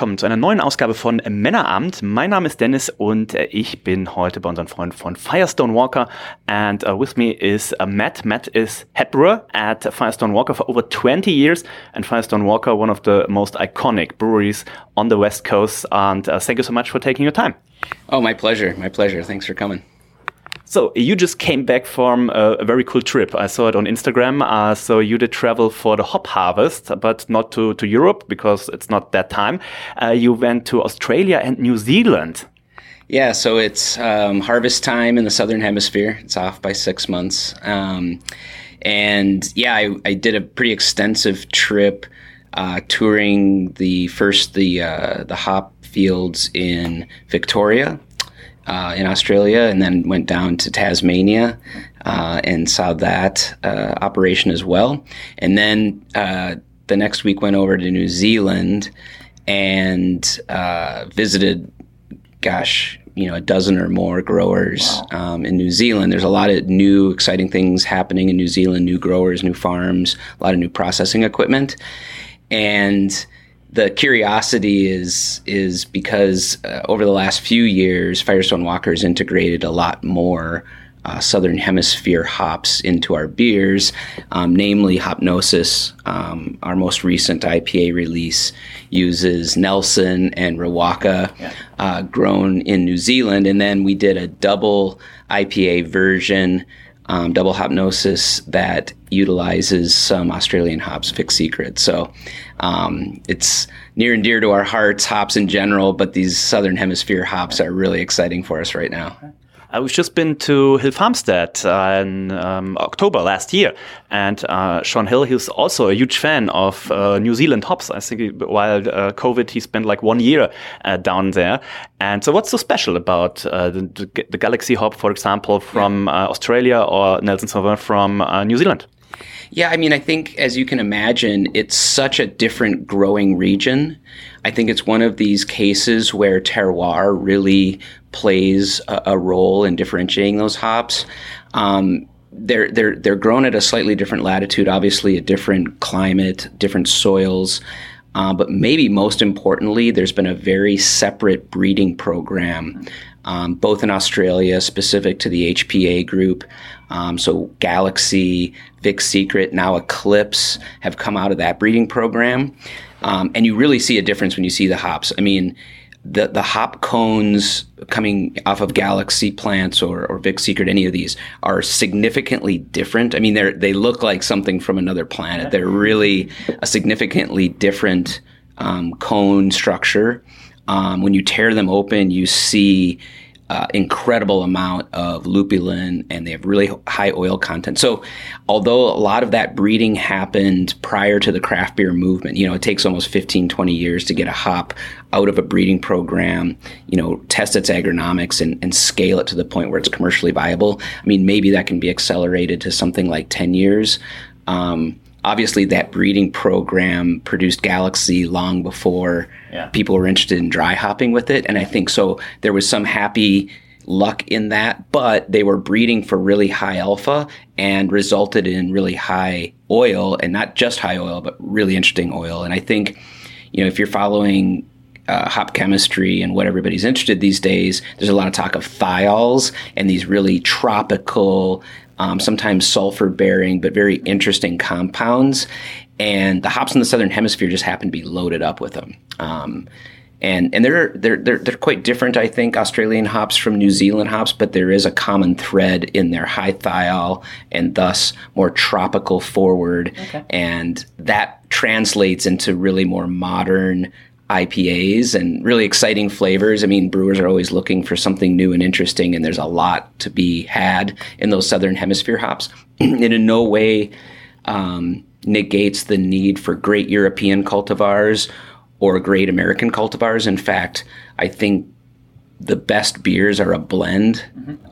zu einer neuen Ausgabe von Männerabend. Mein Name ist Dennis und äh, ich bin heute bei unseren Freunden von Firestone Walker. And uh, with me is uh, Matt. Matt is head brewer at Firestone Walker for over 20 years. And Firestone Walker, one of the most iconic breweries on the West Coast. And uh, thank you so much for taking your time. Oh, my pleasure. My pleasure. Thanks for coming. So you just came back from a, a, very cool trip. I saw it on Instagram. Uh, so you did travel for the hop harvest, but not to, to Europe because it's not that time. Uh, you went to Australia and New Zealand. Yeah, so it's um, harvest time in the southern hemisphere. It's off by six months. Um, and yeah, I, I, did a pretty extensive trip uh, touring the first the uh, the hop fields in Victoria uh, in Australia and then went down to Tasmania uh, and saw that uh, operation as well. And then uh, the next week went over to New Zealand and uh, visited, gosh, you know, a dozen or more growers wow. um, in New Zealand. There's a lot of new, exciting things happening in New Zealand new growers, new farms, a lot of new processing equipment. And the curiosity is is because uh, over the last few years, Firestone Walker has integrated a lot more uh, Southern Hemisphere hops into our beers, um, namely Hopnosis. Um, our most recent IPA release uses Nelson and Riwaka, yeah. uh, grown in New Zealand, and then we did a double IPA version um, double hopnosis that utilizes some Australian hops, Vic Secret. So um, it's near and dear to our hearts, hops in general, but these Southern Hemisphere hops are really exciting for us right now. Uh, we've just been to Hill Farmstead uh, in um, October last year, and uh, Shaun Hill, he's also a huge fan of uh, New Zealand hops. I think while uh, COVID, he spent like one year uh, down there. And so, what's so special about the, the, Galaxy hop, for example, from Australia or Nelson Sauvin from New Zealand? Yeah, I mean, I think as you can imagine, it's such a different growing region. I think it's one of these cases where terroir really plays a, a role in differentiating those hops. Um, they're they're they're grown at a slightly different latitude, obviously a different climate, different soils. Uh, but maybe most importantly, there's been a very separate breeding program, um, both in Australia, specific to the HPA group. Um, so Galaxy, Vic Secret, now Eclipse have come out of that breeding program. Um, and you really see a difference when you see the hops. I mean, the the hop cones coming off of Galaxy plants or, or Vic Secret, any of these are significantly different. I mean, they they look like something from another planet. They're really a significantly different um, cone structure. Um, when you tear them open, you see uh, incredible amount of lupulin and they have really high oil content. So, although a lot of that breeding happened prior to the craft beer movement, you know, it takes almost 15, 20 years to get a hop out of a breeding program, you know, test its agronomics and, and scale it to the point where it's commercially viable. I mean, maybe that can be accelerated to something like 10 years. Um, obviously that breeding program produced Galaxy long before yeah. people were interested in dry hopping with it. And I think so there was some happy luck in that, but they were breeding for really high alpha and resulted in really high oil and not just high oil, but really interesting oil. And I think, you know, if you're following uh, hop chemistry and what everybody's interested these days, there's a lot of talk of thiols and these really tropical, um, sometimes sulfur bearing, but very interesting compounds. And the hops in the southern hemisphere just happen to be loaded up with them. Um, and and they're, they're they're they're quite different, I think, Australian hops from New Zealand hops, but there is a common thread in their high thiol and thus more tropical forward, okay. and that translates into really more modern IPAs and really exciting flavors. I mean, brewers are always looking for something new and interesting, and there's a lot to be had in those southern hemisphere hops. it in no way um, negates the need for great European cultivars or great American cultivars. In fact, I think the best beers are a blend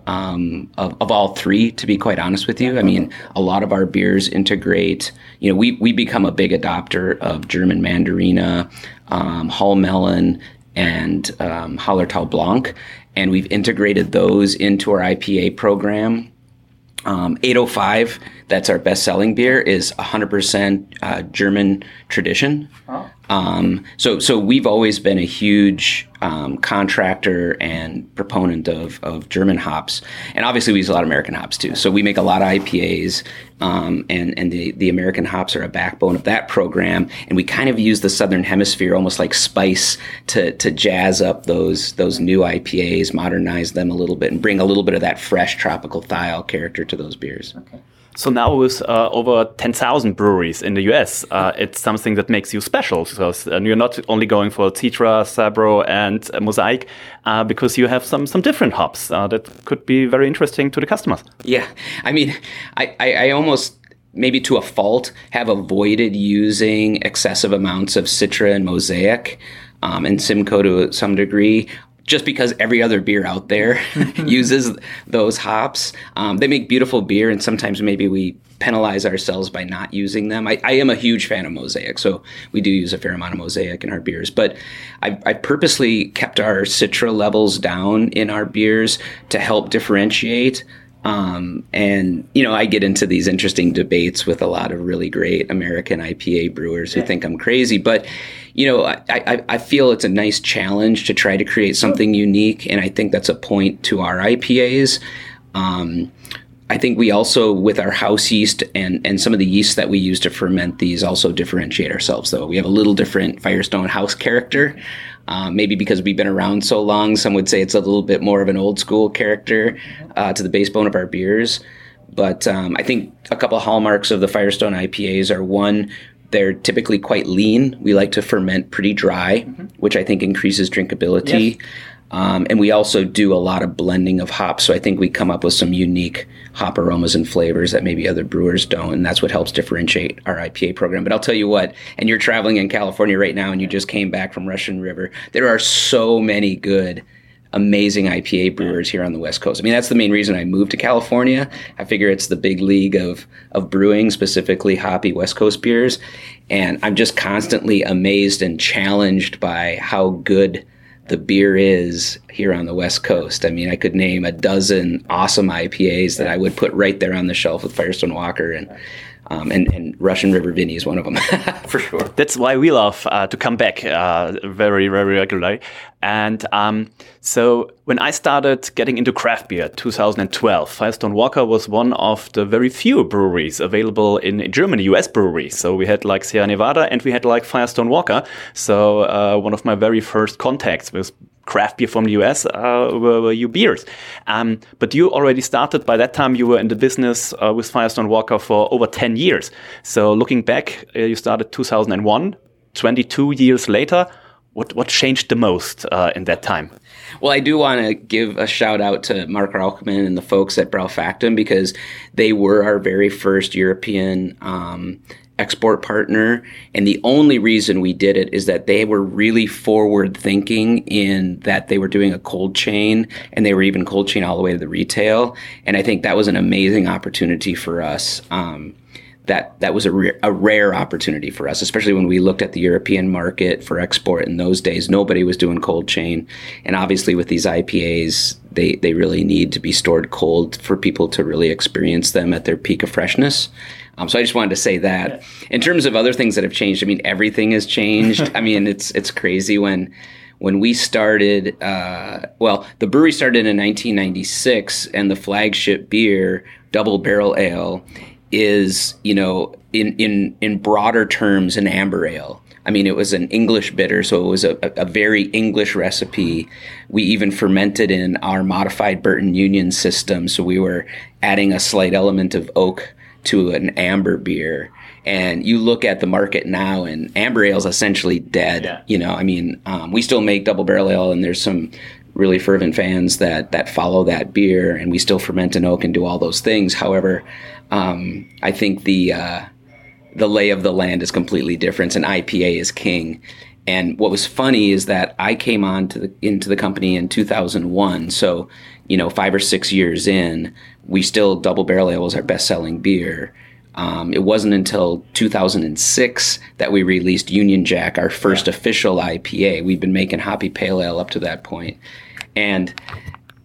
um, of, of all three, to be quite honest with you. I mean, a lot of our beers integrate, you know, we, we become a big adopter of German Mandarina, um, Huell Melon, and um, Hallertau Blanc. And we've integrated those into our IPA program. Um, 805, that's our best selling beer, is 100% uh, German tradition. Um, so, so we've always been a huge um, contractor and proponent of, of German hops, and obviously we use a lot of American hops too. So we make a lot of IPAs, um, and and the the American hops are a backbone of that program. And we kind of use the Southern Hemisphere almost like spice to to jazz up those those new IPAs, modernize them a little bit, and bring a little bit of that fresh tropical thiol character to those beers. Okay. So now with uh, over 10,000 breweries in the US, uh, it's something that makes you special because uh, you're not only going for Citra, Sabro, and uh, Mosaic, uh, because you have some some different hops uh, that could be very interesting to the customers. Yeah, I mean, I, I, I almost maybe to a fault have avoided using excessive amounts of Citra and Mosaic. Um, and Simcoe to some degree just because every other beer out there uses those hops. Um, they make beautiful beer, and sometimes maybe we penalize ourselves by not using them. I, I, am a huge fan of Mosaic, so we do use a fair amount of Mosaic in our beers. But I, I purposely kept our Citra levels down in our beers to help differentiate. Um, and you know, I get into these interesting debates with a lot of really great American IPA brewers who think I'm crazy, but you know, I, I, I, feel it's a nice challenge to try to create something unique, and I think that's a point to our IPAs. Um, I think we also, with our house yeast and, and some of the yeast that we use to ferment these, also differentiate ourselves. Though we have a little different Firestone house character, um, maybe because we've been around so long. Some would say it's a little bit more of an old school character uh, to the base bone of our beers. But um, I think a couple of hallmarks of the Firestone IPAs are one, they're typically quite lean. We like to ferment pretty dry, mm-hmm. which I think increases drinkability. Yes. Um, and we also do a lot of blending of hops. So I think we come up with some unique hop aromas and flavors that maybe other brewers don't. And that's what helps differentiate our IPA program. But I'll tell you what, and you're traveling in California right now and you just came back from Russian River, there are so many good amazing IPA brewers here on the West Coast. I mean, that's the main reason I moved to California. I figure it's the big league of of brewing, specifically hoppy West Coast beers, and I'm just constantly amazed and challenged by how good the beer is here on the West Coast. I mean, I could name a dozen awesome IPAs that I would put right there on the shelf with Firestone Walker and um, and, and, Russian River Vinnie is one of them, for sure. That's why we love uh, to come back uh, very, very regularly. And um, so when I started getting into craft beer, 2012, Firestone Walker was one of the very few breweries available in Germany, US breweries. So we had like Sierra Nevada and we had like Firestone Walker. So uh, one of my very first contacts with craft beer from the US uh, were, were you beers. Um, but you already started by that time. You were in the business uh, with Firestone Walker for over 10 years. So looking back, uh, you started 2001, 22 years later. What, what changed the most uh, in that time? Well, I do want to give a shout out to Marc Rauschmann and the folks at Braufaktum because they were our very first European um, export partner. And the only reason we did it is that they were really forward thinking in that they were doing a cold chain and they were even cold chain all the way to the retail. And I think that was an amazing opportunity for us. Um, that that was a, re- a rare opportunity for us, especially when we looked at the European market for export in those days. Nobody was doing cold chain, and obviously with these IPAs, they they really need to be stored cold for people to really experience them at their peak of freshness. Um, so I just wanted to say that. In terms of other things that have changed, I mean, everything has changed. I mean, it's it's crazy when when we started. Uh, well, the brewery started in 1996, and the flagship beer, Double Barrel Ale, is you know in in in broader terms an amber ale. I mean, it was an English bitter, so it was a, a very English recipe. We even fermented in our modified Burton Union system, so we were adding a slight element of oak to an amber beer and you look at the market now and amber ale is essentially dead yeah. you know i mean um, we still make double barrel ale and there's some really fervent fans that that follow that beer and we still ferment an oak and do all those things however um, i think the uh, the lay of the land is completely different and ipa is king And what was funny is that I came on to the, into the company in 2001. So, you know, five or six years in, we still Double Barrel Ale was our best selling beer. Um, it wasn't until 2006 that we released Union Jack, our first yeah. official IPA. We've been making Hoppy Pale Ale up to that point. And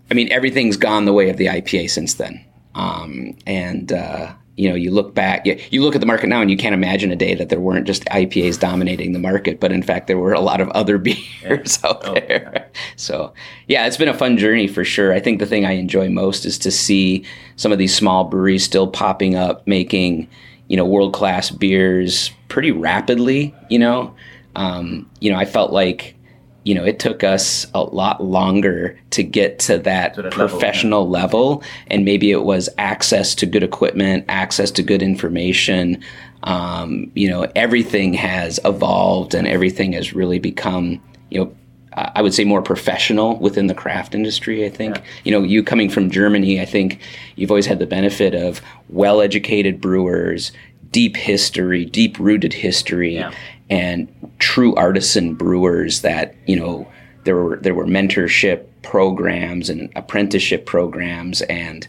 I mean, everything's gone the way of the IPA since then. Um, and, uh, you know, you look back, you, you, look at the market now and you can't imagine a day that there weren't just IPAs dominating the market, but in fact, there were a lot of other beers yeah. out oh, there. Yeah. So, yeah, it's been a fun journey for sure. I think the thing I enjoy most is to see some of these small breweries still popping up, making, you know, world class beers pretty rapidly. You know, um, you know, I felt like you know, it took us a lot longer to get to that, to that professional level, yeah. level, And maybe it was access to good equipment, access to good information. Um, you know, everything has evolved and everything has really become, you know, I would say more professional within the craft industry. I think, yeah. you know, you coming from Germany, I think you've always had the benefit of well educated brewers, deep history, deep rooted history. Yeah and true artisan brewers that you know there were there were mentorship programs and apprenticeship programs and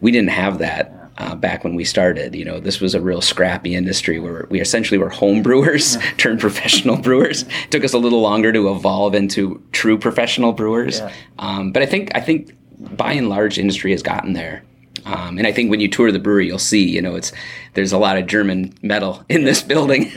we didn't have that uh, back when we started. You know, this was a real scrappy industry where we essentially were home brewers turned professional brewers. It took us a little longer to evolve into true professional brewers, yeah. um, but I think I think by and large, industry has gotten there. Um, and I think when you tour the brewery, you'll see, you know, it's there's a lot of German metal in this building.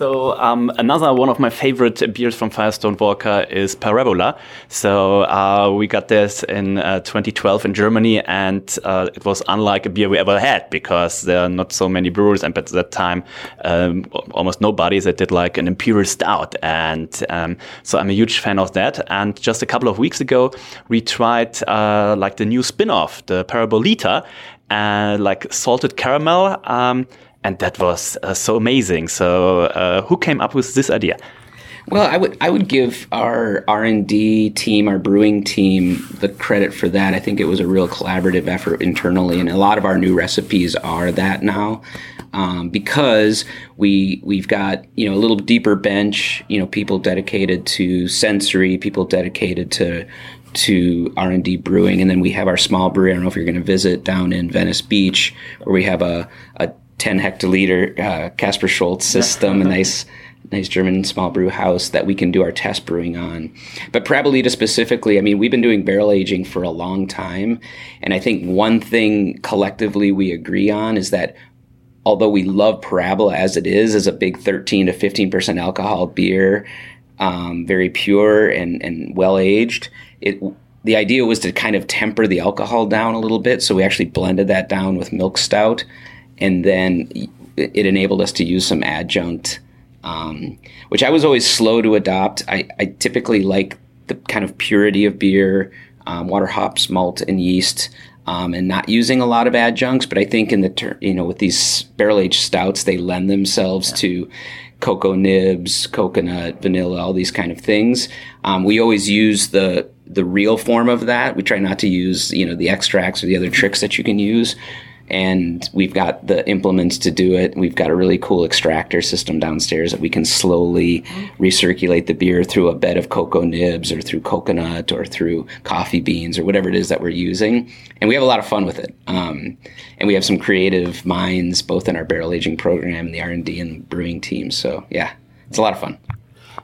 So um, another one of my favorite beers from Firestone Walker is Parabola. So uh, we got this in uh, 2012 in Germany, and uh, it was unlike a beer we ever had because there are not so many brewers, and at that time um, almost nobody that did like an imperial stout, and um, so I'm a huge fan of that. And just a couple of weeks ago, we tried uh, like the new spin-off, the Parabolita, uh, like salted caramel. And that was uh, so amazing. So, uh, who came up with this idea? Well, I would I would give our R and D team, our brewing team, the credit for that. I think it was a real collaborative effort internally, and a lot of our new recipes are that now. Um, because we we've got you know a little deeper bench, you know people dedicated to sensory, people dedicated to to R&D brewing and then we have our small brewery I don't know if you're going to visit down in Venice Beach where we have a, a 10 hectoliter uh, Kaspar Schulz system, a nice nice German small brew house that we can do our test brewing on. But Parabolita specifically, I mean, we've been doing barrel aging for a long time. And I think one thing collectively we agree on is that although we love Parabola as it is, as a big 13 to 15% alcohol beer, um, very pure and, and well aged, it the idea was to kind of temper the alcohol down a little bit. So we actually blended that down with milk stout and then it enabled us to use some adjunct, um, which I was always slow to adopt. I, I, typically like the kind of purity of beer, um, water, hops, malt, and yeast. Um, and not using a lot of adjuncts, but I think in the ter- you know with these barrel aged stouts, they lend themselves yeah. to cocoa nibs, coconut, vanilla, all these kind of things. Um, we always use the the real form of that. We try not to use you know the extracts or the other tricks that you can use and we've got the implements to do it. We've got a really cool extractor system downstairs that we can slowly recirculate the beer through a bed of cocoa nibs or through coconut or through coffee beans or whatever it is that we're using. And we have a lot of fun with it. Um, and we have some creative minds both in our barrel aging program and the R&D and brewing team. So yeah, it's a lot of fun.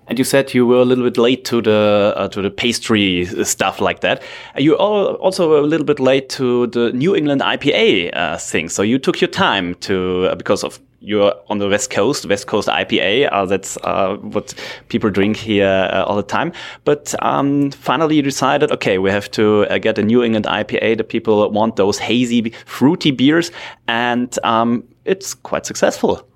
And you said you were a little bit late to the uh, to the pastry stuff like that. You are also a little bit late to the New England IPA uh, thing. So you took your time to uh, because of you're on the West Coast, West Coast IPA. Uh, that's uh, what people drink here uh, all the time. But um, finally, you decided, okay, we have to uh, get a New England IPA. The people want those hazy, fruity beers, and um, it's quite successful.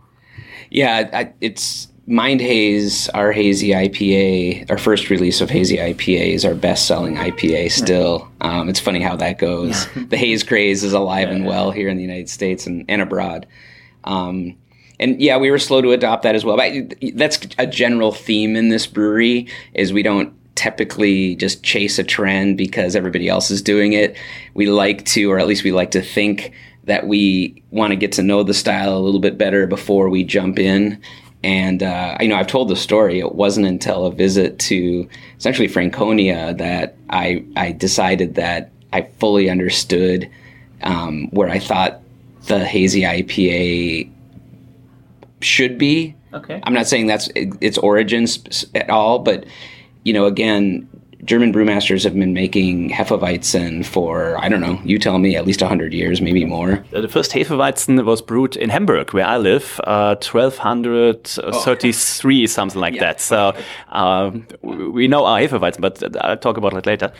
Yeah, I, it's Mind Haze, our hazy IPA, our first release of hazy IPA is our best selling IPA still. Um, it's funny how that goes. the haze craze is alive yeah, and well here in the United States and, and abroad. Um, and yeah, we were slow to adopt that as well. But that's a general theme in this brewery is we don't typically just chase a trend because everybody else is doing it. We like to, or at least we like to think that we want to get to know the style a little bit better before we jump in And uh, you know, I've told the story. It wasn't until a visit to essentially Franconia that I I decided that I fully understood um, where I thought the hazy IPA should be. Okay. I'm not saying that's its origins at all, but you know, again, German brewmasters have been making Hefeweizen for, I don't know, you tell me, at least 100 years, maybe more. The first Hefeweizen was brewed in Hamburg, where I live, uh, 1233, oh. something like yeah. that. So uh, we know our Hefeweizen, but I'll talk about it later.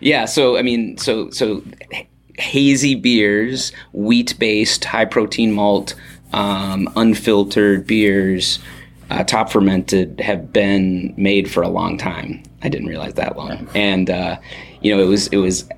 Yeah, so, I mean, so, so hazy beers, wheat based, high protein malt, um, unfiltered beers uh, top fermented have been made for a long time. I didn't realize that long. And uh, you know, it was it was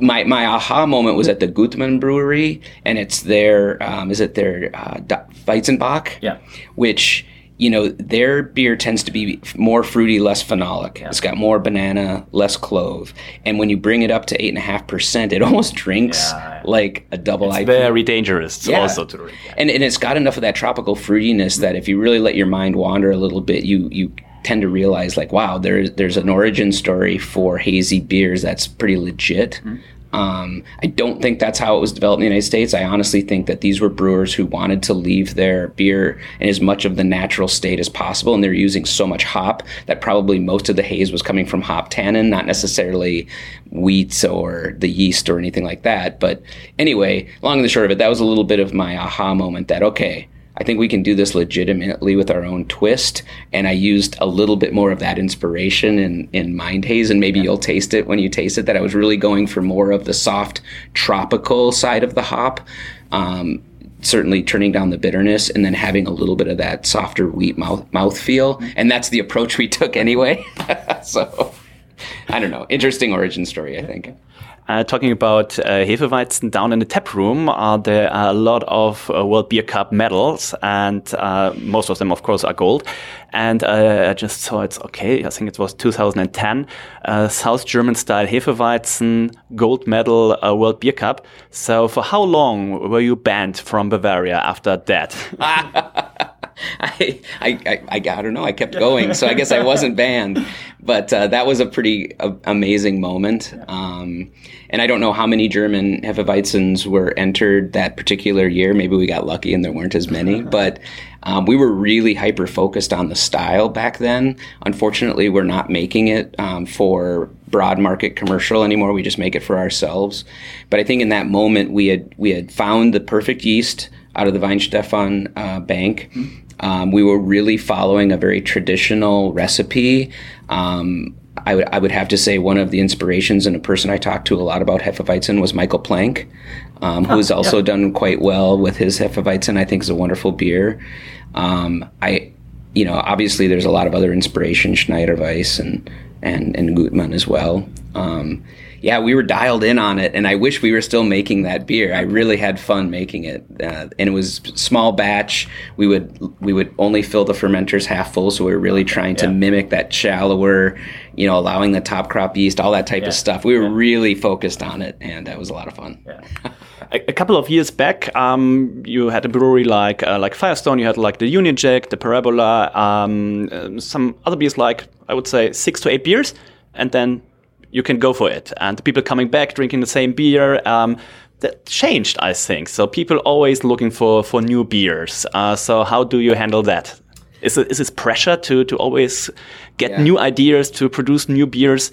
my my aha moment was at the Gutmann Brewery, and it's their um, is it their uh, Weizenbock, yeah, which you know, their beer tends to be more fruity, less phenolic. Yeah. It's got more banana, less clove. And when you bring it up to eight and a half percent, it almost drinks yeah. like a double it's very dangerous yeah. also to drink. And and it's got enough of that tropical fruitiness that if you really let your mind wander a little bit, you you tend to realize like, wow, there's there's an origin story for hazy beers that's pretty legit. Mm-hmm. Um, I don't think that's how it was developed in the United States. I honestly think that these were brewers who wanted to leave their beer in as much of the natural state as possible, and they're using so much hop that probably most of the haze was coming from hop tannin, not necessarily wheat or the yeast or anything like that. But anyway, long and the short of it, that was a little bit of my aha moment that okay, I think we can do this legitimately with our own twist. And I used a little bit more of that inspiration in, in Mind Haze, and maybe you'll taste it when you taste it. That I was really going for more of the soft tropical side of the hop. Um, certainly turning down the bitterness and then having a little bit of that softer wheat mouth mouth feel. And that's the approach we took anyway. so I don't know. Interesting origin story, I think. Uh, talking about uh, Hefeweizen down in the tap room, uh, there are a lot of uh, World Beer Cup medals, and uh, most of them, of course, are gold. And uh, I just saw it's okay. I think it was 2010, South German style Hefeweizen gold medal World Beer Cup. So, for how long were you banned from Bavaria after that? I, I, I, I, don't know. I kept going, so I guess I wasn't banned. But uh, that was a pretty uh, amazing moment. Um, and I don't know how many German Hefeweizens were entered that particular year. Maybe we got lucky and there weren't as many. But um, we were really hyper focused on the style back then. Unfortunately, we're not making it um, for broad market commercial anymore. We just make it for ourselves. But I think in that moment we had we had found the perfect yeast out of the Weihenstephan uh, bank. Mm-hmm. Um, we were really following a very traditional recipe. Um, I would I would have to say one of the inspirations and a person I talked to a lot about Hefeweizen was Michael Plank, um, who has also yeah. done quite well with his Hefeweizen. I think is a wonderful beer. Um, I, you know, obviously there's a lot of other inspiration, Schneider Weiss and and and Gutmann as well. Um, yeah, we were dialed in on it, and I wish we were still making that beer. I really had fun making it, uh, and it was small batch. We would we would only fill the fermenters half full, so we were really trying to yeah. mimic that shallower, you know, allowing the top crop yeast, all that type yeah. of stuff. We were yeah. really focused on it, and that was a lot of fun. a, couple of years back, um, you had a brewery like uh, like Firestone. You had like the Union Jack, the Parabola, um, uh, some other beers like I would say six to eight beers, and then you can go for it. And the people coming back drinking the same beer. Um, that changed, I think. So people always looking for for new beers. Uh, so how do you handle that? Is it is this pressure to to always get yeah. new ideas to produce new beers?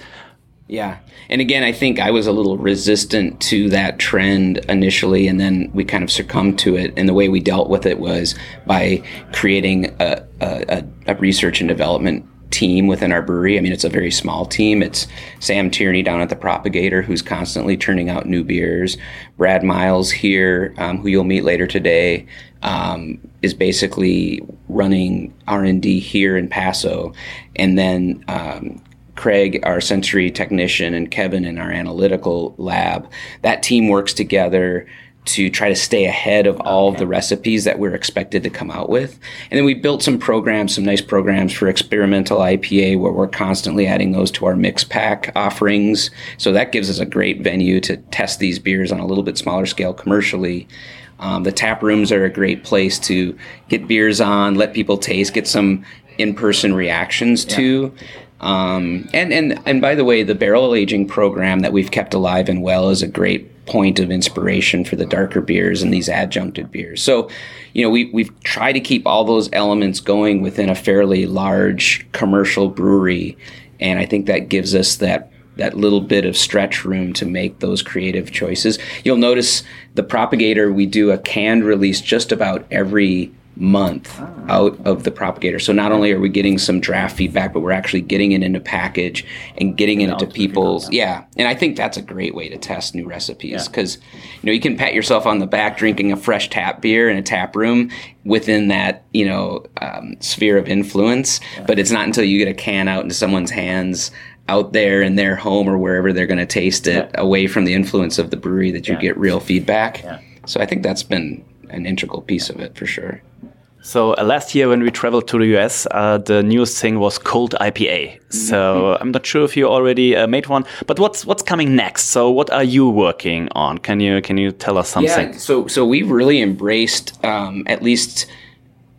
Yeah. And again, I think I was a little resistant to that trend initially, and then we kind of succumbed to it. And the way we dealt with it was by creating a, a, a research and development team within our brewery. I mean, it's a very small team. It's Sam Tierney down at the Propagator, who's constantly turning out new beers. Brad Miles here, um, who you'll meet later today, um, is basically running R and D here in Paso, and then. Um, Craig, our sensory technician, and Kevin in our analytical lab. That team works together to try to stay ahead of all of the recipes that we're expected to come out with. And then we built some programs, some nice programs for experimental IPA where we're constantly adding those to our mix pack offerings. So that gives us a great venue to test these beers on a little bit smaller scale commercially. Um, the tap rooms are a great place to get beers on, let people taste, get some in-person reactions yeah. to. Um, and and and by the way, the barrel aging program that we've kept alive and well is a great point of inspiration for the darker beers and these adjuncted beers. So, you know, we we've tried to keep all those elements going within a fairly large commercial brewery, and I think that gives us that that little bit of stretch room to make those creative choices. You'll notice the propagator we do a canned release just about every month oh. out of the propagator. So not only are we getting some draft feedback, but we're actually getting it into package and getting it into people's yeah. And I think that's a great way to test new recipes because yeah. you know you can pat yourself on the back drinking a fresh tap beer in a tap room within that you know um, sphere of influence, yeah. but it's not until you get a can out into someone's hands out there in their home or wherever they're going to taste it yeah. away from the influence of the brewery that you get real feedback. So I think that's been an integral piece of it for sure. So uh, last year when we traveled to the US, uh, the newest thing was cold IPA. So mm-hmm. I'm not sure if you already uh, made one, but what's what's coming next? So what are you working on? Can you can you tell us something? Yeah, so so we've really embraced um, at least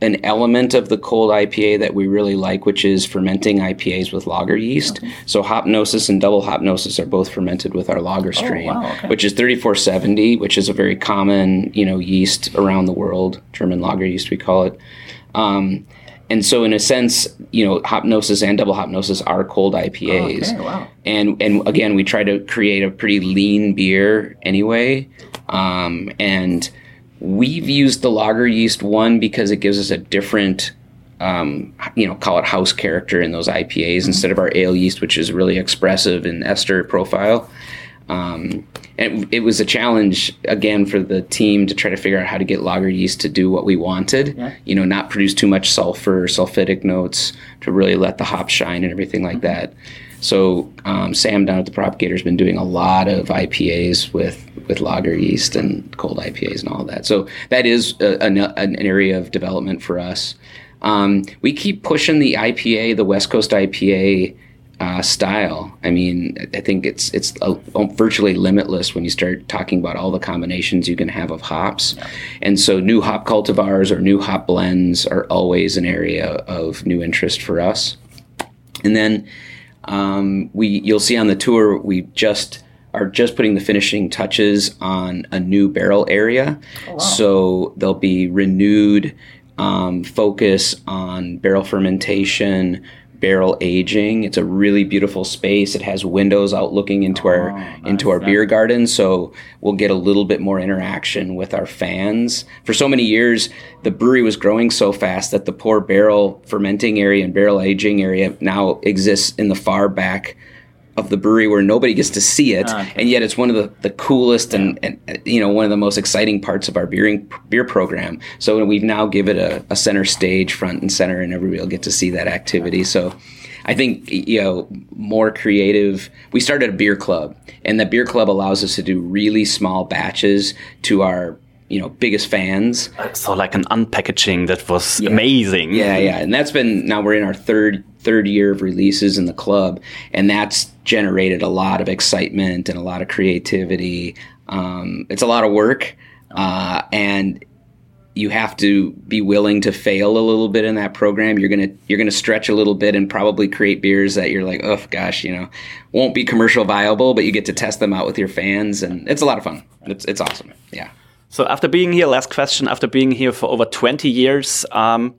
an element of the cold IPA that we really like, which is fermenting IPAs with lager yeast. Okay. So Hopnosis and double Hopnosis are both fermented with our lager strain, oh, wow, okay. which is 3470, which is a very common, you know, yeast around the world, German lager yeast we call it. Um, and so, in a sense, you know, Hopnosis and double Hopnosis are cold IPAs. Okay, wow. And and again, we try to create a pretty lean beer anyway, um, and We've used the lager yeast one because it gives us a different, um, you know, call it house character in those IPAs mm-hmm. instead of our ale yeast, which is really expressive in ester profile. Um, and it was a challenge again for the team to try to figure out how to get lager yeast to do what we wanted. Yeah. You know, not produce too much sulfur, sulfitic notes, to really let the hop shine and everything like mm-hmm. that. So um, Sam down at the Propagator has been doing a lot of IPAs with with lager yeast and cold IPAs and all that. So that is a, an, an, area of development for us. Um, we keep pushing the IPA, the West Coast IPA uh, style. I mean, I think it's it's a, virtually limitless when you start talking about all the combinations you can have of hops. And so, new hop cultivars or new hop blends are always an area of new interest for us. And then um, we you'll see on the tour we just are just putting the finishing touches on a new barrel area. Oh, wow. So there'll be renewed um, focus on barrel fermentation, barrel aging. It's a really beautiful space. It has windows out looking into oh, our nice. into our beer garden, so we'll get a little bit more interaction with our fans. For so many years, the brewery was growing so fast that the poor barrel fermenting area and barrel aging area now exists in the far back of the brewery where nobody gets to see it, ah, okay. and yet it's one of the, the coolest yeah. and, and, you know one of the most exciting parts of our beering, beer program. So we've now give it a, a, center stage, front and center, and everybody will get to see that activity. So I think you know more creative. We started a beer club, and the beer club allows us to do really small batches to our you know biggest fans. So like an unpackaging that was yeah. amazing. Yeah, yeah, and that's been now we're in our third third year of releases in the club, and that's generated a lot of excitement and a lot of creativity. Um, it's a lot of work, uh, and you have to be willing to fail a little bit in that program. You're gonna you're gonna stretch a little bit and probably create beers that you're like, oh gosh, you know, won't be commercial viable, but you get to test them out with your fans, and it's a lot of fun. It's it's awesome. Yeah. So after being here, last question, after being here for over 20 years, um,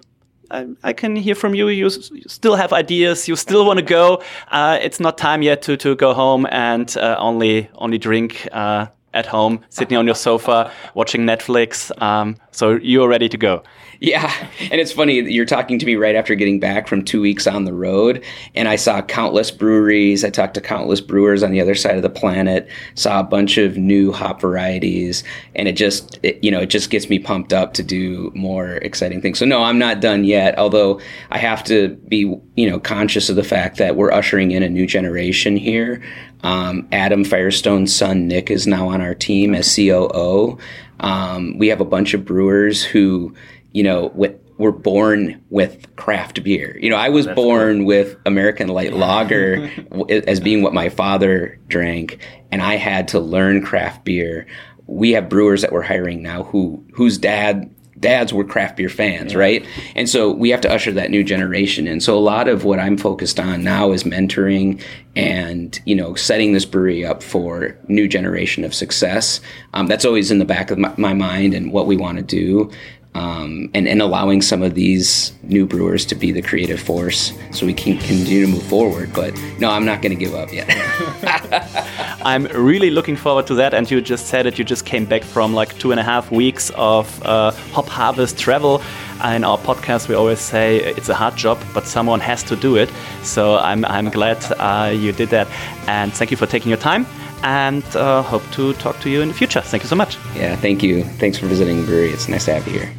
I, I, can hear from you. You, still have ideas. You still want to go. Uh, it's not time yet to, to go home and uh, only only drink uh, at home, sitting on your sofa, watching Netflix. Um, so you're ready to go. Yeah, and it's funny you're talking to me right after getting back from two weeks on the road, and I saw countless breweries. I talked to countless brewers on the other side of the planet. Saw a bunch of new hop varieties, and it just it, you know it just gets me pumped up to do more exciting things. So no, I'm not done yet. Although I have to be you know conscious of the fact that we're ushering in a new generation here. Um, Adam Firestone's son Nick is now on our team as COO. Um, we have a bunch of brewers who you know, with, were born with craft beer. You know, I was That's born cool. with American light lager as being what my father drank, and I had to learn craft beer we have brewers that we're hiring now who whose dad dads were craft beer fans, yeah. right? And so we have to usher that new generation in. So a lot of what I'm focused on now is mentoring and you know setting this brewery up for new generation of success. Um, that's always in the back of my, my mind and what we want to do um, and, and allowing some of these new brewers to be the creative force so we can continue to move forward. But no, I'm not going to give up yet. I'm really looking forward to that. And you just said it, you just came back from like two and a half weeks of uh, hop harvest travel. In our podcast, we always say it's a hard job, but someone has to do it. So I'm, I'm glad uh, you did that. And thank you for taking your time and uh, hope to talk to you in the future. Thank you so much. Yeah, thank you. Thanks for visiting brewery. It's nice to have you here.